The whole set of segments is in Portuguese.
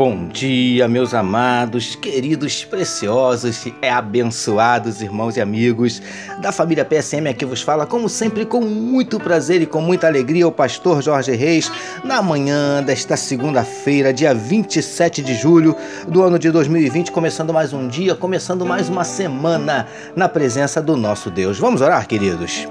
Bom dia, meus amados, queridos, preciosos e abençoados irmãos e amigos da família PSM aqui vos fala, como sempre, com muito prazer e com muita alegria, o pastor Jorge Reis, na manhã desta segunda-feira, dia 27 de julho do ano de 2020, começando mais um dia, começando mais uma semana na presença do nosso Deus. Vamos orar, queridos?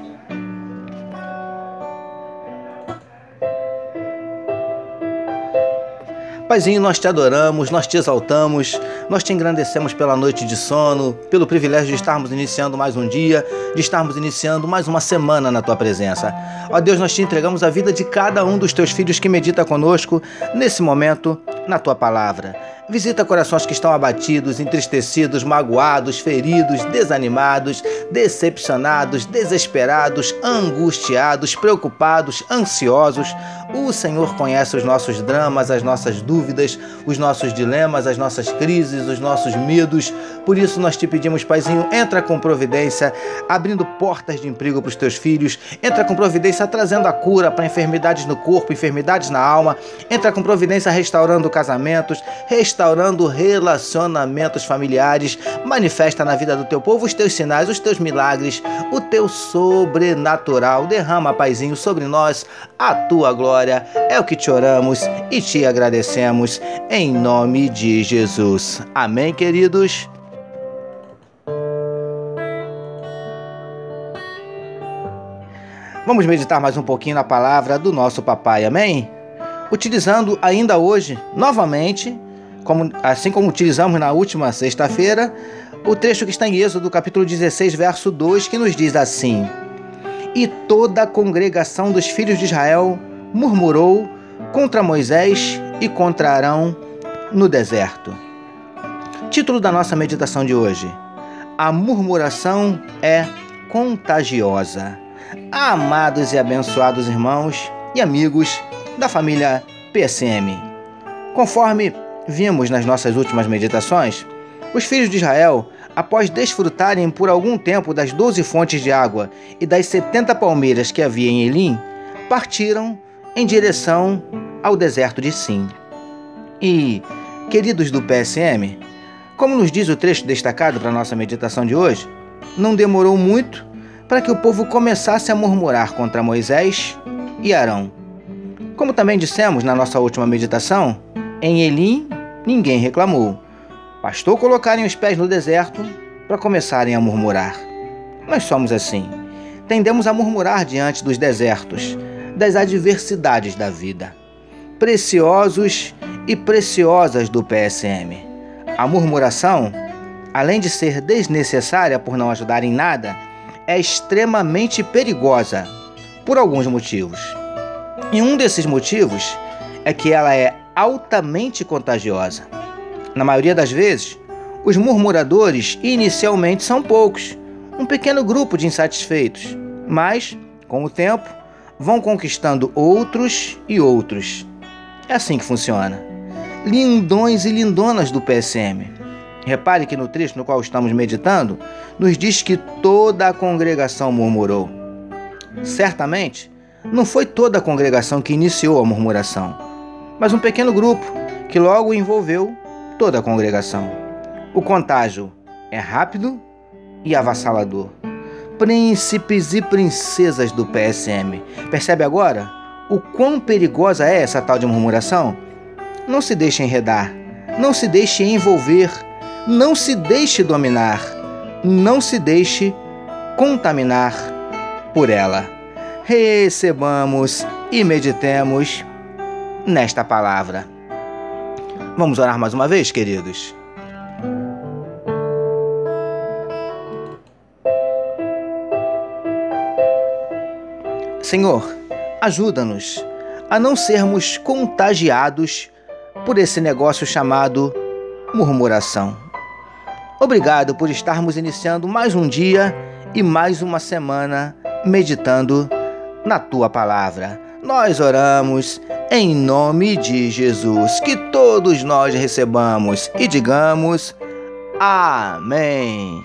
Paizinho, nós te adoramos, nós te exaltamos, nós te engrandecemos pela noite de sono, pelo privilégio de estarmos iniciando mais um dia, de estarmos iniciando mais uma semana na tua presença. Ó Deus, nós te entregamos a vida de cada um dos teus filhos que medita conosco nesse momento na tua palavra. Visita corações que estão abatidos, entristecidos, magoados, feridos, desanimados, decepcionados, desesperados, angustiados, preocupados, ansiosos. O Senhor conhece os nossos dramas, as nossas dúvidas, os nossos dilemas, as nossas crises, os nossos medos. Por isso nós te pedimos, Paizinho, entra com providência, abrindo portas de emprego para os teus filhos. Entra com providência trazendo a cura para enfermidades no corpo, enfermidades na alma. Entra com providência restaurando casamentos, restaurando relacionamentos familiares. Manifesta na vida do teu povo os teus sinais, os teus milagres, o teu sobrenatural. Derrama, Paizinho, sobre nós a tua glória. É o que te oramos e te agradecemos em nome de Jesus. Amém, queridos. Vamos meditar mais um pouquinho na palavra do nosso papai, amém? Utilizando ainda hoje, novamente, como, assim como utilizamos na última sexta-feira, o trecho que está em Êxodo, capítulo 16, verso 2, que nos diz assim: E toda a congregação dos filhos de Israel murmurou contra Moisés e contra Arão no deserto. Título da nossa meditação de hoje: A murmuração é contagiosa. Amados e abençoados irmãos e amigos da família PSM. Conforme vimos nas nossas últimas meditações, os filhos de Israel, após desfrutarem por algum tempo das doze fontes de água e das setenta palmeiras que havia em Elim, partiram em direção ao deserto de Sim. E, queridos do PSM, como nos diz o trecho destacado para nossa meditação de hoje, não demorou muito para que o povo começasse a murmurar contra Moisés e Arão. Como também dissemos na nossa última meditação, em Elim ninguém reclamou. Bastou colocarem os pés no deserto para começarem a murmurar. Nós somos assim. Tendemos a murmurar diante dos desertos, das adversidades da vida. Preciosos e preciosas do PSM. A murmuração, além de ser desnecessária por não ajudar em nada, é extremamente perigosa por alguns motivos. E um desses motivos é que ela é altamente contagiosa. Na maioria das vezes, os murmuradores inicialmente são poucos, um pequeno grupo de insatisfeitos, mas, com o tempo, vão conquistando outros e outros. É assim que funciona. Lindões e lindonas do PSM. Repare que no trecho no qual estamos meditando, nos diz que toda a congregação murmurou. Certamente, não foi toda a congregação que iniciou a murmuração, mas um pequeno grupo que logo envolveu toda a congregação. O contágio é rápido e avassalador príncipes e princesas do PSM. Percebe agora o quão perigosa é essa tal de murmuração? Não se deixe enredar, não se deixe envolver, não se deixe dominar, não se deixe contaminar por ela. Recebamos e meditemos nesta palavra. Vamos orar mais uma vez, queridos? Senhor, ajuda-nos a não sermos contagiados por esse negócio chamado murmuração. Obrigado por estarmos iniciando mais um dia e mais uma semana meditando na tua palavra. Nós oramos em nome de Jesus, que todos nós recebamos e digamos Amém.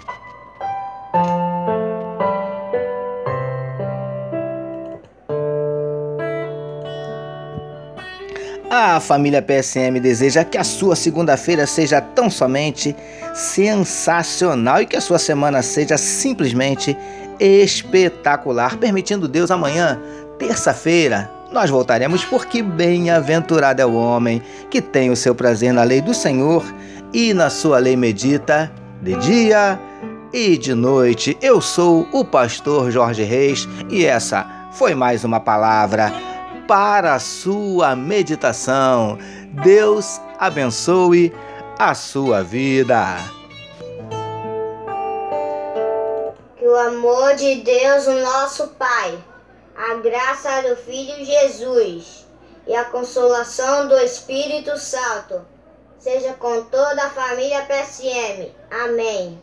A família PSM deseja que a sua segunda-feira seja tão somente sensacional e que a sua semana seja simplesmente espetacular. Permitindo Deus, amanhã, terça-feira, nós voltaremos porque bem-aventurado é o homem que tem o seu prazer na lei do Senhor e na sua lei medita de dia e de noite. Eu sou o pastor Jorge Reis e essa foi mais uma palavra para a sua meditação. Deus abençoe a sua vida. Que o amor de Deus, o nosso Pai, a graça do Filho Jesus e a consolação do Espírito Santo seja com toda a família PSM. Amém.